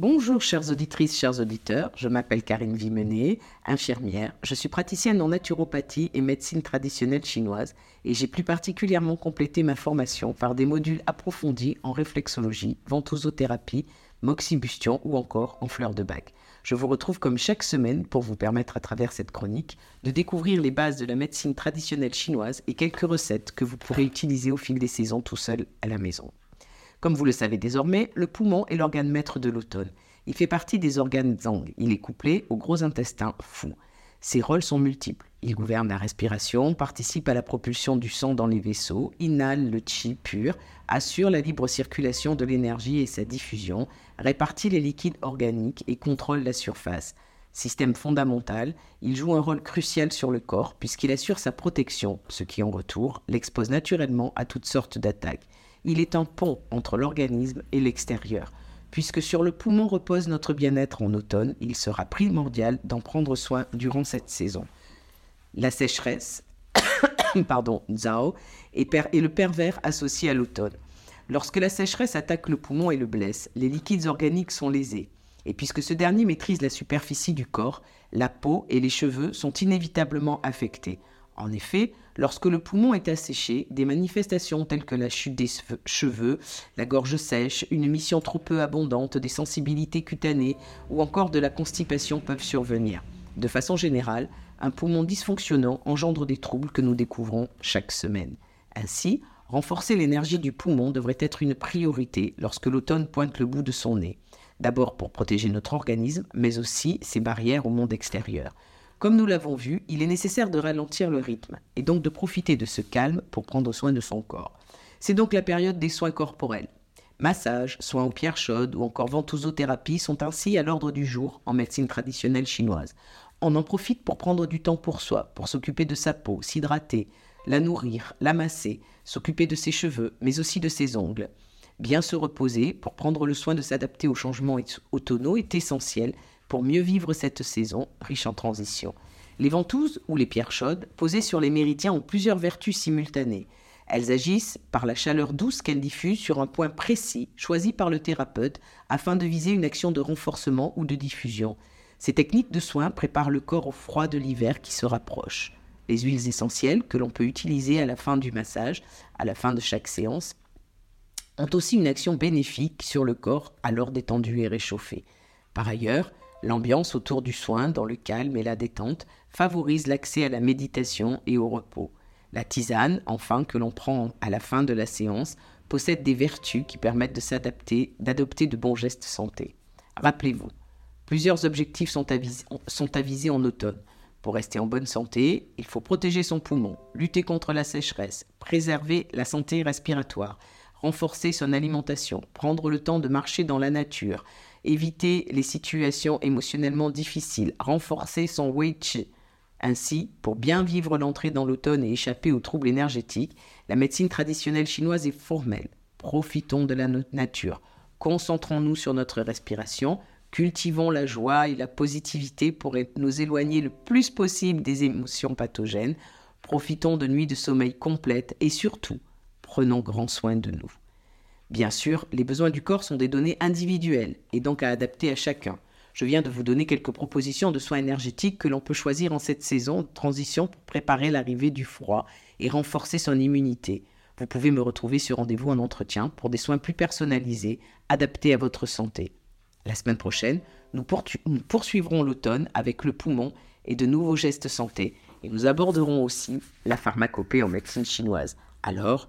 Bonjour chères auditrices, chers auditeurs, je m'appelle Karine Vimenet, infirmière, je suis praticienne en naturopathie et médecine traditionnelle chinoise et j'ai plus particulièrement complété ma formation par des modules approfondis en réflexologie, ventosothérapie, moxibustion ou encore en fleurs de bac. Je vous retrouve comme chaque semaine pour vous permettre à travers cette chronique de découvrir les bases de la médecine traditionnelle chinoise et quelques recettes que vous pourrez utiliser au fil des saisons tout seul à la maison. Comme vous le savez désormais, le poumon est l'organe maître de l'automne. Il fait partie des organes Zhang. Il est couplé au gros intestin fou. Ses rôles sont multiples. Il gouverne la respiration, participe à la propulsion du sang dans les vaisseaux, inhale le chi pur, assure la libre circulation de l'énergie et sa diffusion, répartit les liquides organiques et contrôle la surface. Système fondamental, il joue un rôle crucial sur le corps puisqu'il assure sa protection, ce qui en retour l'expose naturellement à toutes sortes d'attaques il est un pont entre l'organisme et l'extérieur. Puisque sur le poumon repose notre bien-être en automne, il sera primordial d'en prendre soin durant cette saison. La sécheresse, pardon, Zhao, est, est le pervers associé à l'automne. Lorsque la sécheresse attaque le poumon et le blesse, les liquides organiques sont lésés. Et puisque ce dernier maîtrise la superficie du corps, la peau et les cheveux sont inévitablement affectés. En effet, lorsque le poumon est asséché, des manifestations telles que la chute des cheveux, la gorge sèche, une émission trop peu abondante, des sensibilités cutanées ou encore de la constipation peuvent survenir. De façon générale, un poumon dysfonctionnant engendre des troubles que nous découvrons chaque semaine. Ainsi, renforcer l'énergie du poumon devrait être une priorité lorsque l'automne pointe le bout de son nez. D'abord pour protéger notre organisme, mais aussi ses barrières au monde extérieur. Comme nous l'avons vu, il est nécessaire de ralentir le rythme et donc de profiter de ce calme pour prendre soin de son corps. C'est donc la période des soins corporels. Massage, soins aux pierres chaudes ou encore ventosothérapie sont ainsi à l'ordre du jour en médecine traditionnelle chinoise. On en profite pour prendre du temps pour soi, pour s'occuper de sa peau, s'hydrater, la nourrir, la masser, s'occuper de ses cheveux, mais aussi de ses ongles. Bien se reposer pour prendre le soin de s'adapter aux changements automnaux est essentiel pour mieux vivre cette saison riche en transition. Les ventouses ou les pierres chaudes posées sur les méridiens ont plusieurs vertus simultanées. Elles agissent par la chaleur douce qu'elles diffusent sur un point précis choisi par le thérapeute afin de viser une action de renforcement ou de diffusion. Ces techniques de soins préparent le corps au froid de l'hiver qui se rapproche. Les huiles essentielles que l'on peut utiliser à la fin du massage, à la fin de chaque séance, ont aussi une action bénéfique sur le corps alors détendu et réchauffé. Par ailleurs, L'ambiance autour du soin, dans le calme et la détente, favorise l'accès à la méditation et au repos. La tisane, enfin, que l'on prend à la fin de la séance, possède des vertus qui permettent de s'adapter, d'adopter de bons gestes santé. Rappelez-vous, plusieurs objectifs sont, sont avisés en automne. Pour rester en bonne santé, il faut protéger son poumon, lutter contre la sécheresse, préserver la santé respiratoire, renforcer son alimentation, prendre le temps de marcher dans la nature, éviter les situations émotionnellement difficiles, renforcer son Wei Chi. Ainsi, pour bien vivre l'entrée dans l'automne et échapper aux troubles énergétiques, la médecine traditionnelle chinoise est formelle. Profitons de la nature, concentrons-nous sur notre respiration, cultivons la joie et la positivité pour nous éloigner le plus possible des émotions pathogènes, profitons de nuits de sommeil complètes et surtout, prenons grand soin de nous. Bien sûr, les besoins du corps sont des données individuelles et donc à adapter à chacun. Je viens de vous donner quelques propositions de soins énergétiques que l'on peut choisir en cette saison de transition pour préparer l'arrivée du froid et renforcer son immunité. Vous pouvez me retrouver sur rendez-vous en entretien pour des soins plus personnalisés, adaptés à votre santé. La semaine prochaine, nous, poursuivrons l'automne avec le poumon et de nouveaux gestes santé, et nous aborderons aussi la pharmacopée en médecine chinoise. Alors,